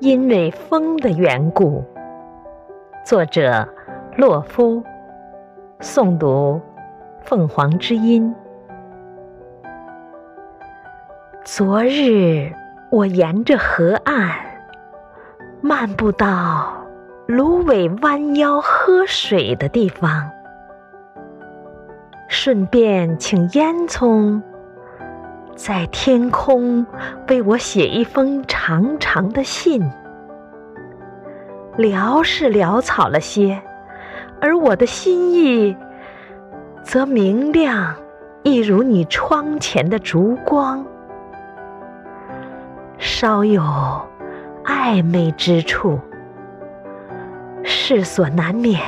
因为风的缘故。作者：洛夫。诵读：凤凰之音。昨日我沿着河岸漫步到芦苇弯腰喝水的地方，顺便请烟囱在天空为我写一封长长的信。潦是潦草了些，而我的心意则明亮，一如你窗前的烛光，稍有暧昧之处，世所难免。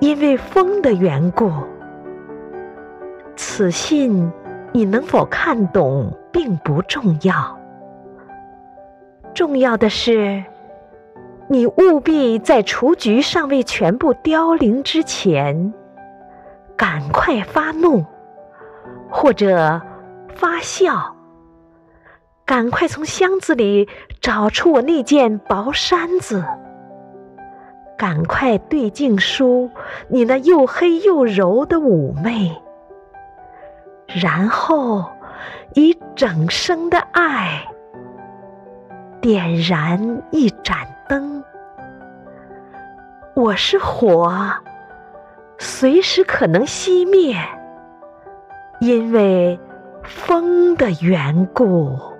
因为风的缘故，此信你能否看懂并不重要，重要的是。你务必在雏菊尚未全部凋零之前，赶快发怒，或者发笑。赶快从箱子里找出我那件薄衫子，赶快对镜梳你那又黑又柔的妩媚，然后以整生的爱点燃一盏。灯，我是火，随时可能熄灭，因为风的缘故。